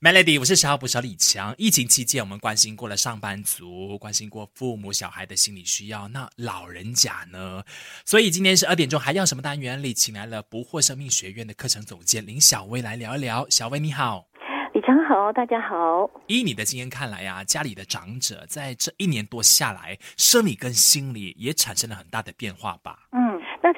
Melody，我是小补小李强。疫情期间，我们关心过了上班族，关心过父母小孩的心理需要，那老人家呢？所以今天是二点钟，还要什么单元里，请来了不惑生命学院的课程总监林小薇来聊一聊。小薇你好。李强好，大家好。依你的经验看来呀，家里的长者在这一年多下来，生理跟心理也产生了很大的变化吧？嗯。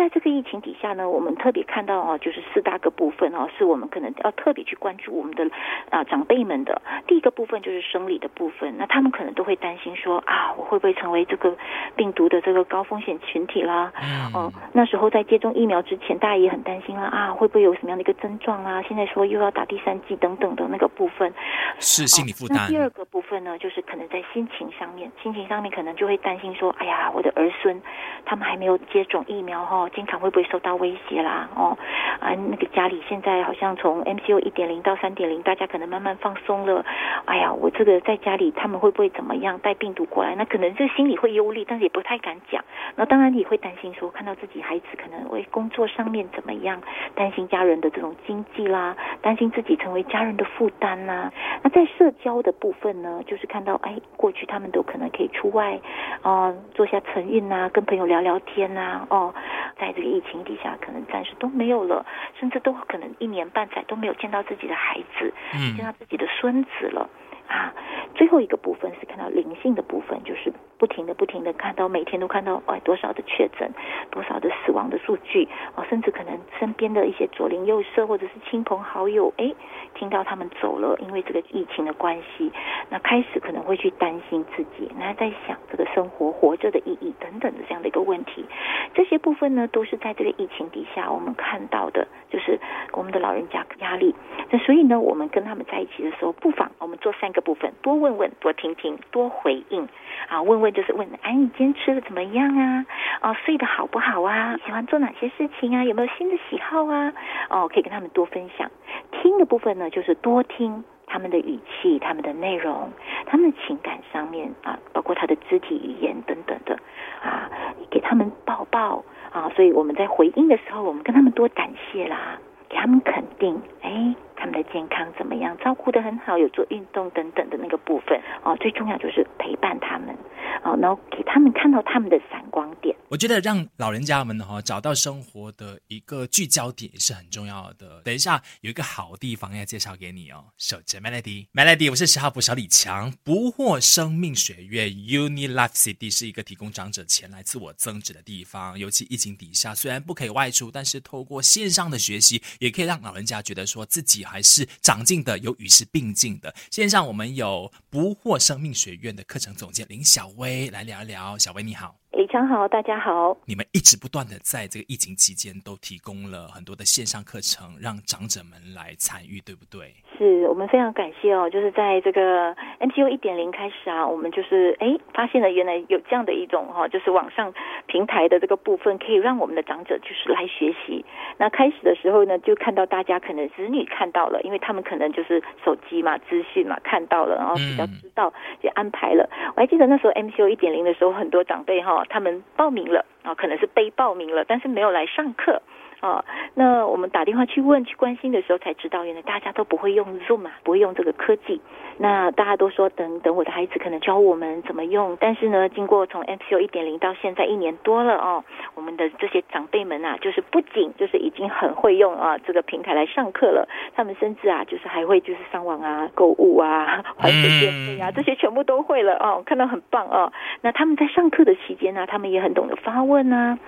那在这个疫情底下呢，我们特别看到哦，就是四大个部分哦，是我们可能要特别去关注我们的啊长辈们的。第一个部分就是生理的部分，那他们可能都会担心说啊，我会不会成为这个病毒的这个高风险群体啦？嗯，那时候在接种疫苗之前，大家也很担心啦啊，会不会有什么样的一个症状啊？现在说又要打第三剂等等的那个部分，是心理负担。那第二个部分呢，就是可能在心情上面，心情上面可能就会担心说，哎呀，我的儿孙他们还没有接种疫苗。哦，经常会不会受到威胁啦？哦，啊，那个家里现在好像从 MCO 一点零到三点零，大家可能慢慢放松了。哎呀，我这个在家里他们会不会怎么样带病毒过来？那可能这心里会忧虑，但是也不太敢讲。那当然也会担心说，看到自己孩子可能为工作上面怎么样，担心家人的这种经济啦，担心自己成为家人的负担啦。那在社交的部分呢，就是看到哎，过去他们都可能可以出外啊，做下晨运呐，跟朋友聊聊天呐，哦。在这个疫情底下，可能暂时都没有了，甚至都可能一年半载都没有见到自己的孩子，见到自己的孙子了啊！最后一个部分是看到灵性的部分，就是不停的、不停的看到，每天都看到哎多少的确诊，多少的死亡的数据啊，甚至可能身边的一些左邻右舍或者是亲朋好友，哎，听到他们走了，因为这个疫情的关系，那开始可能会去担心自己，那在想这个生活活着的意义等等的这样的一个问题。这些部分呢，都是在这个疫情底下我们看到的，就是我们的老人家压力。那所以呢，我们跟他们在一起的时候，不妨我们做三个部分：多问问，多听听，多回应。啊，问问就是问，哎，你今天吃的怎么样啊？哦，睡得好不好啊？喜欢做哪些事情啊？有没有新的喜好啊？哦，可以跟他们多分享。听的部分呢，就是多听他们的语气、他们的内容、他们的情感上面啊，包括他的肢体语言等等的啊。给他们抱抱啊！所以我们在回应的时候，我们跟他们多感谢啦，给他们肯定，哎。他们的健康怎么样？照顾的很好，有做运动等等的那个部分哦。最重要就是陪伴他们哦，然后给他们看到他们的闪光点。我觉得让老人家们哈找到生活的一个聚焦点是很重要的。等一下有一个好地方要介绍给你哦。守着 Melody，Melody，我是十号补小李强，不惑生命学院 Uni Life City 是一个提供长者前来自我增值的地方。尤其疫情底下，虽然不可以外出，但是透过线上的学习，也可以让老人家觉得说自己。还是长进的，有与时并进的。线上我们有不惑生命学院的课程总监林小薇来聊一聊。小薇你好，李强好，大家好。你们一直不断的在这个疫情期间都提供了很多的线上课程，让长者们来参与，对不对？是我们非常感谢哦，就是在这个 mtu 一点零开始啊，我们就是哎发现了原来有这样的一种哈，就是网上平台的这个部分，可以让我们的长者就是来学习。那开始的时候呢，就看到大家可能子女看到了，因为他们可能就是手机嘛、资讯嘛看到了，然后比较知道就安排了。我还记得那时候 MCU 一点零的时候，很多长辈哈，他们报名了啊，可能是被报名了，但是没有来上课。啊，那我们打电话去问、去关心的时候，才知道原来大家都不会用 Zoom 啊，不会用这个科技。那大家都说等等我的孩子可能教我们怎么用，但是呢，经过从 MCO 一点零到现在一年多了哦，我们的这些长辈们啊，就是不仅就是已经很会用啊这个平台来上课了，他们甚至啊就是还会就是上网啊、购物啊、还水电费啊这些全部都会了哦，看到很棒哦。那他们在上课的期间呢，他们也很懂得发问啊，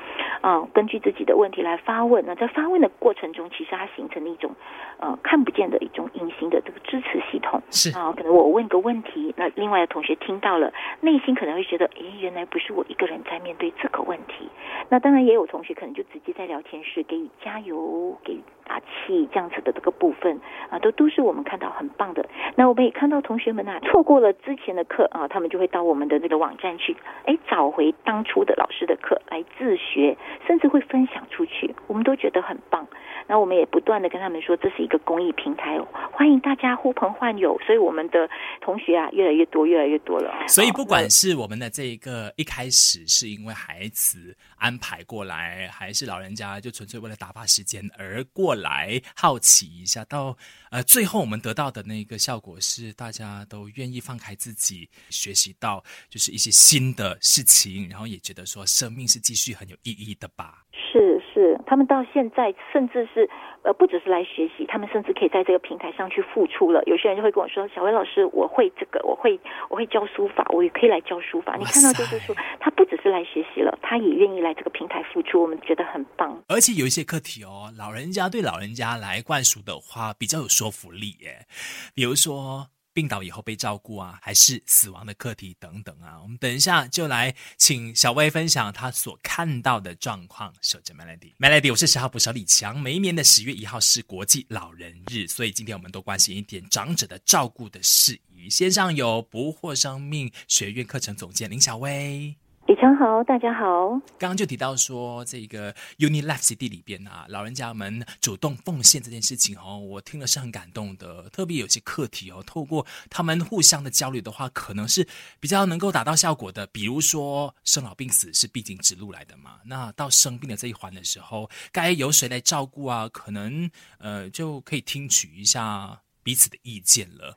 啊，根据自己的问题来发问。那在发问的过程中，其实它形成了一种呃看不见的一种隐形的这个支持系统。是啊，可能我问个问题，那另外的同学听到了，内心可能会觉得，诶，原来不是我一个人在面对这个问题。那当然也有同学可能就直接在聊天室给予加油、给打气这样子的这个部分啊，都都是我们看到很棒的。那我们也看到同学们啊，错过了之前的课啊，他们就会到我们的这个网站去，哎，找回当初的老师的课来自学，甚至会分享出去。我们。都觉得很棒，那我们也不断的跟他们说，这是一个公益平台，欢迎大家呼朋唤友。所以我们的同学啊，越来越多，越来越多了。所以不管是我们的这一个一开始是因为孩子安排过来，还是老人家就纯粹为了打发时间而过来，好奇一下，到呃最后我们得到的那个效果是，大家都愿意放开自己，学习到就是一些新的事情，然后也觉得说生命是继续很有意义的吧。是是，他们到现在甚至是呃，不只是来学习，他们甚至可以在这个平台上去付出了。有些人就会跟我说：“小薇老师，我会这个，我会我会教书法，我也可以来教书法。”你看到就是说，他不只是来学习了，他也愿意来这个平台付出，我们觉得很棒。而且有一些课题哦，老人家对老人家来灌输的话比较有说服力耶，比如说。病倒以后被照顾啊，还是死亡的课题等等啊，我们等一下就来请小薇分享她所看到的状况。守着 Melody，Melody，我是十号捕手李强。每一年的十月一号是国际老人日，所以今天我们多关心一点长者的照顾的事宜。线上有不惑生命学院课程总监林小薇。李强好，大家好。刚刚就提到说，这个 Uni Life CD 里边啊，老人家们主动奉献这件事情哦，我听了是很感动的。特别有些课题哦，透过他们互相的交流的话，可能是比较能够达到效果的。比如说，生老病死是必经之路来的嘛，那到生病的这一环的时候，该由谁来照顾啊？可能呃，就可以听取一下彼此的意见了。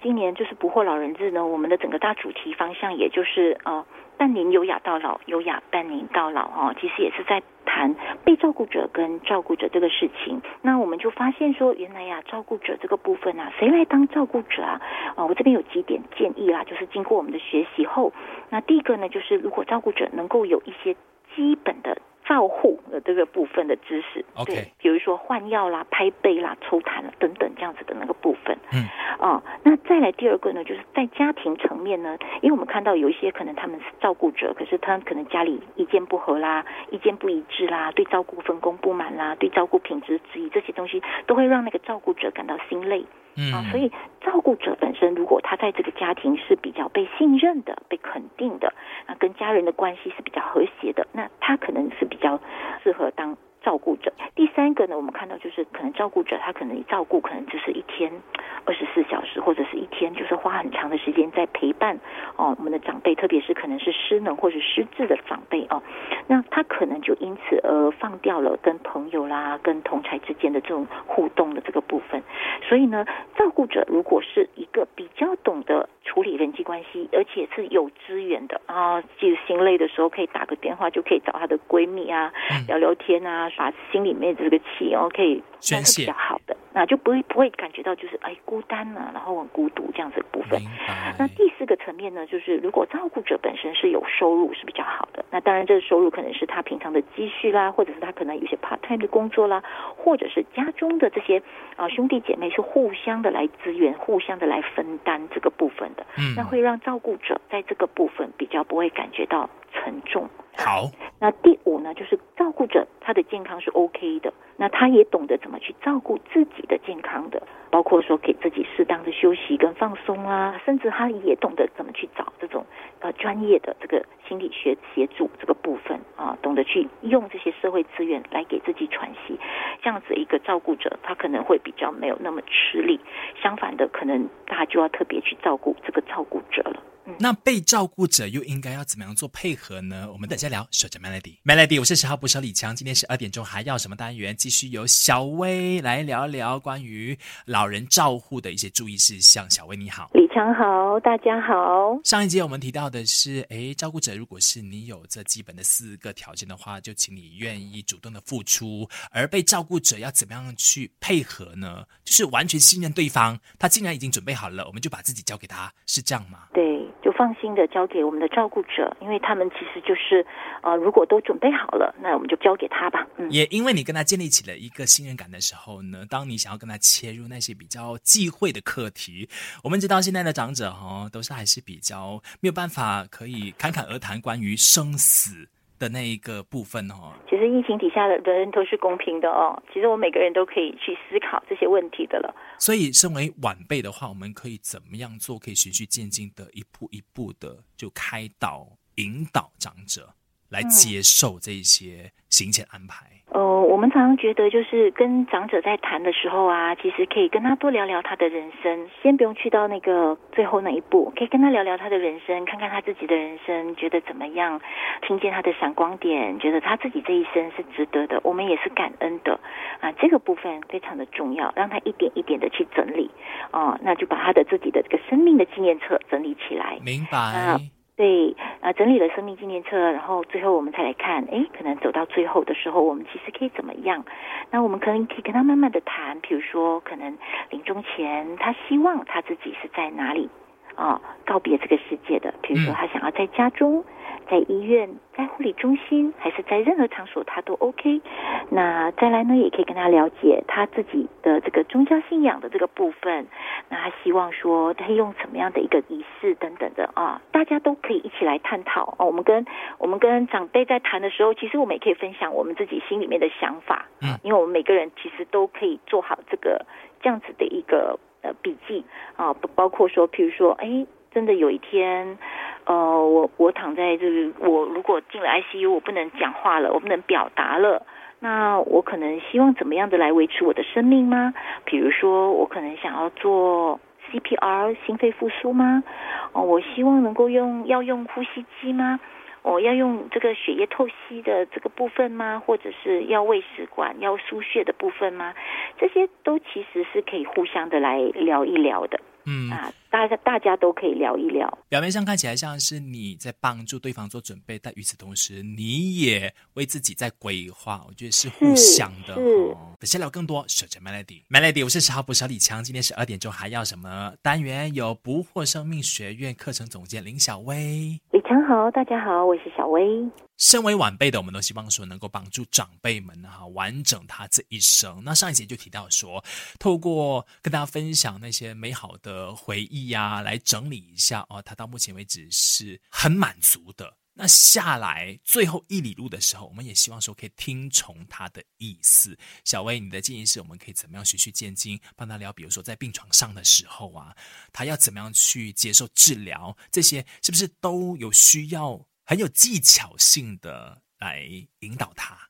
今年就是不惑老人日呢，我们的整个大主题方向，也就是呃，伴您优雅到老，优雅伴您到老哦。其实也是在谈被照顾者跟照顾者这个事情。那我们就发现说，原来呀，照顾者这个部分啊，谁来当照顾者啊？啊，我这边有几点建议啦，就是经过我们的学习后，那第一个呢，就是如果照顾者能够有一些基本的。照护的这个部分的知识，对，比如说换药啦、拍背啦、抽痰啦等等这样子的那个部分，嗯，哦，那再来第二个呢，就是在家庭层面呢，因为我们看到有一些可能他们是照顾者，可是他可能家里意见不合啦、意见不一致啦、对照顾分工不满啦、对照顾品质质疑这些东西，都会让那个照顾者感到心累。啊，所以照顾者本身，如果他在这个家庭是比较被信任的、被肯定的，那跟家人的关系是比较和谐的，那他可能是比较适合当。照顾者，第三个呢，我们看到就是可能照顾者他可能照顾可能就是一天二十四小时或者是一天就是花很长的时间在陪伴哦我们的长辈，特别是可能是失能或者失智的长辈哦，那他可能就因此而放掉了跟朋友啦、跟同才之间的这种互动的这个部分。所以呢，照顾者如果是一个比较懂得处理人际关系，而且是有资源的啊，就是心累的时候可以打个电话就可以找她的闺蜜啊聊聊天啊。把心里面这个气哦，可以宣泄。比较好的，那就不会不会感觉到就是哎孤单了，然后很孤独这样子的部分。那第四个层面呢，就是如果照顾者本身是有收入是比较好的，那当然这个收入可能是他平常的积蓄啦，或者是他可能有些 part time 的工作啦，或者是家中的这些啊兄弟姐妹是互相的来支援，互相的来分担这个部分的，嗯，那会让照顾者在这个部分比较不会感觉到沉重。好，那第五呢，就是照顾者他的健康是 OK 的，那他也懂得怎么去照顾自己的健康的，包括说给自己适当的休息跟放松啊，甚至他也懂得怎么去找这种呃专业的这个心理学协助这个部分啊，懂得去用这些社会资源来给自己喘息，这样子一个照顾者，他可能会比较没有那么吃力，相反的，可能大家就要特别去照顾这个照顾者了。那被照顾者又应该要怎么样做配合呢？我们等下聊。说着 Melody，Melody，我是十号捕手李强。今天十二点钟还要什么单元？继续由小薇来聊聊关于老人照护的一些注意事项。小薇你好，强好，大家好。上一节我们提到的是，哎，照顾者如果是你有这基本的四个条件的话，就请你愿意主动的付出。而被照顾者要怎么样去配合呢？就是完全信任对方，他既然已经准备好了，我们就把自己交给他，是这样吗？对。就放心的交给我们的照顾者，因为他们其实就是，呃，如果都准备好了，那我们就交给他吧。嗯，也因为你跟他建立起了一个信任感的时候呢，当你想要跟他切入那些比较忌讳的课题，我们知道现在的长者哈，都是还是比较没有办法可以侃侃而谈关于生死。的那一个部分哦，其实疫情底下的人都是公平的哦。其实我们每个人都可以去思考这些问题的了。所以，身为晚辈的话，我们可以怎么样做？可以循序渐进的，一步一步的就开导、引导长者来接受这些行前安排。哦，我们常常觉得，就是跟长者在谈的时候啊，其实可以跟他多聊聊他的人生，先不用去到那个最后那一步，可以跟他聊聊他的人生，看看他自己的人生觉得怎么样，听见他的闪光点，觉得他自己这一生是值得的，我们也是感恩的啊，这个部分非常的重要，让他一点一点的去整理，哦，那就把他的自己的这个生命的纪念册整理起来，明白。对，啊，整理了生命纪念册，然后最后我们才来看，哎，可能走到最后的时候，我们其实可以怎么样？那我们可能可以跟他慢慢的谈，比如说，可能临终前他希望他自己是在哪里啊，告别这个世界的，比如说他想要在家中。在医院、在护理中心，还是在任何场所，他都 OK。那再来呢，也可以跟他了解他自己的这个宗教信仰的这个部分。那他希望说，他用什么样的一个仪式等等的啊，大家都可以一起来探讨哦。我们跟我们跟长辈在谈的时候，其实我们也可以分享我们自己心里面的想法。嗯，因为我们每个人其实都可以做好这个这样子的一个呃笔记啊，不包括说，譬如说，哎。真的有一天，呃，我我躺在这个，我如果进了 ICU，我不能讲话了，我不能表达了，那我可能希望怎么样的来维持我的生命吗？比如说，我可能想要做 CPR 心肺复苏吗？哦，我希望能够用要用呼吸机吗？我要用这个血液透析的这个部分吗？或者是要胃食管要输血的部分吗？这些都其实是可以互相的来聊一聊的。嗯啊，大家大家都可以聊一聊。表面上看起来像是你在帮助对方做准备，但与此同时，你也为自己在规划。我觉得是互相的。哦。等下聊更多，守着 Melody，Melody，我是十号补小李强。今天十二点钟还要什么单元？有不惑生命学院课程总监林小薇。好，大家好，我是小薇。身为晚辈的，我们都希望说能够帮助长辈们哈完整他这一生。那上一节就提到说，透过跟大家分享那些美好的回忆呀，来整理一下哦，他到目前为止是很满足的。那下来最后一里路的时候，我们也希望说可以听从他的意思。小薇，你的建议是我们可以怎么样循序渐进，帮他聊？比如说在病床上的时候啊，他要怎么样去接受治疗？这些是不是都有需要？很有技巧性的来引导他。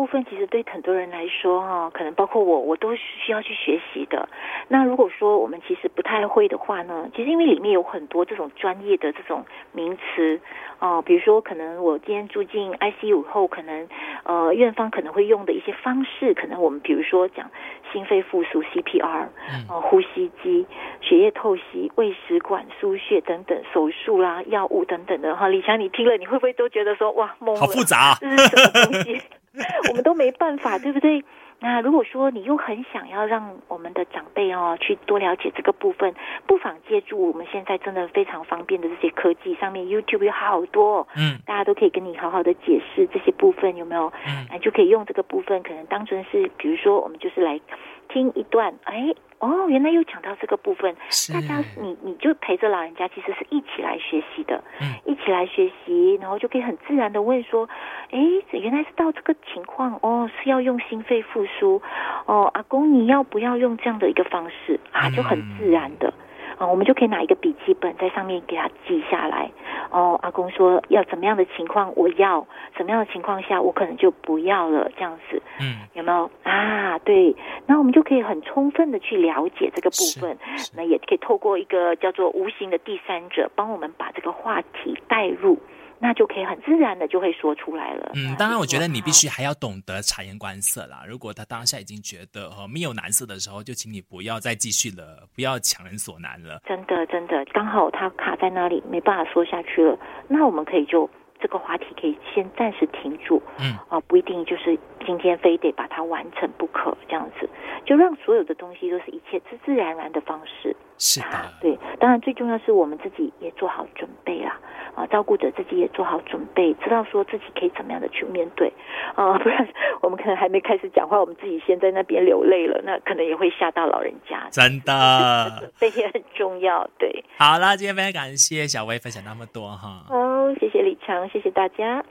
部分，其实对很多人来说，哈，可能包括我，我都需要去学习的。那如果说我们其实不太会的话呢，其实因为里面有很多这种专业的这种名词。哦，比如说，可能我今天住进 ICU 后，可能呃，院方可能会用的一些方式，可能我们比如说讲心肺复苏 CPR，哦，呼吸机、血液透析、胃食管输血等等，手术啦、药物等等的哈。李强，你听了你会不会都觉得说哇，懵了？好复杂，这是什么东西？我们都没办法，对不对？那如果说你又很想要让我们的长辈哦去多了解这个部分，不妨借助我们现在真的非常方便的这些科技，上面 YouTube 有好多，嗯，大家都可以跟你好好的解释这些部分有没有？嗯，就可以用这个部分，可能当成是，比如说我们就是来听一段，哎。哦，原来又讲到这个部分，大家你你就陪着老人家，其实是一起来学习的，嗯，一起来学习，然后就可以很自然的问说，哎，原来是到这个情况，哦，是要用心肺复苏，哦，阿公你要不要用这样的一个方式啊？就很自然的。啊，我们就可以拿一个笔记本在上面给他记下来。哦，阿公说要怎么样的情况，我要怎么样的情况下，我可能就不要了，这样子。嗯，有没有啊？对，那我们就可以很充分的去了解这个部分。那也可以透过一个叫做无形的第三者，帮我们把这个话题带入。那就可以很自然的就会说出来了。嗯，当然，我觉得你必须还要懂得察言观色啦。如果他当下已经觉得呃没有难色的时候，就请你不要再继续了，不要强人所难了。真的，真的，刚好他卡在那里，没办法说下去了，那我们可以就这个话题可以先暂时停住。嗯，啊，不一定就是今天非得把它完成不可，这样子就让所有的东西都是一切自自然然的方式。是的，对，当然最重要是我们自己也做好准备啦。啊，照顾者自己也做好准备，知道说自己可以怎么样的去面对啊，不然我们可能还没开始讲话，我们自己先在那边流泪了，那可能也会吓到老人家。真的，这也很重要。对，好啦，今天非常感谢小薇分享那么多哈。好，谢谢李强，谢谢大家。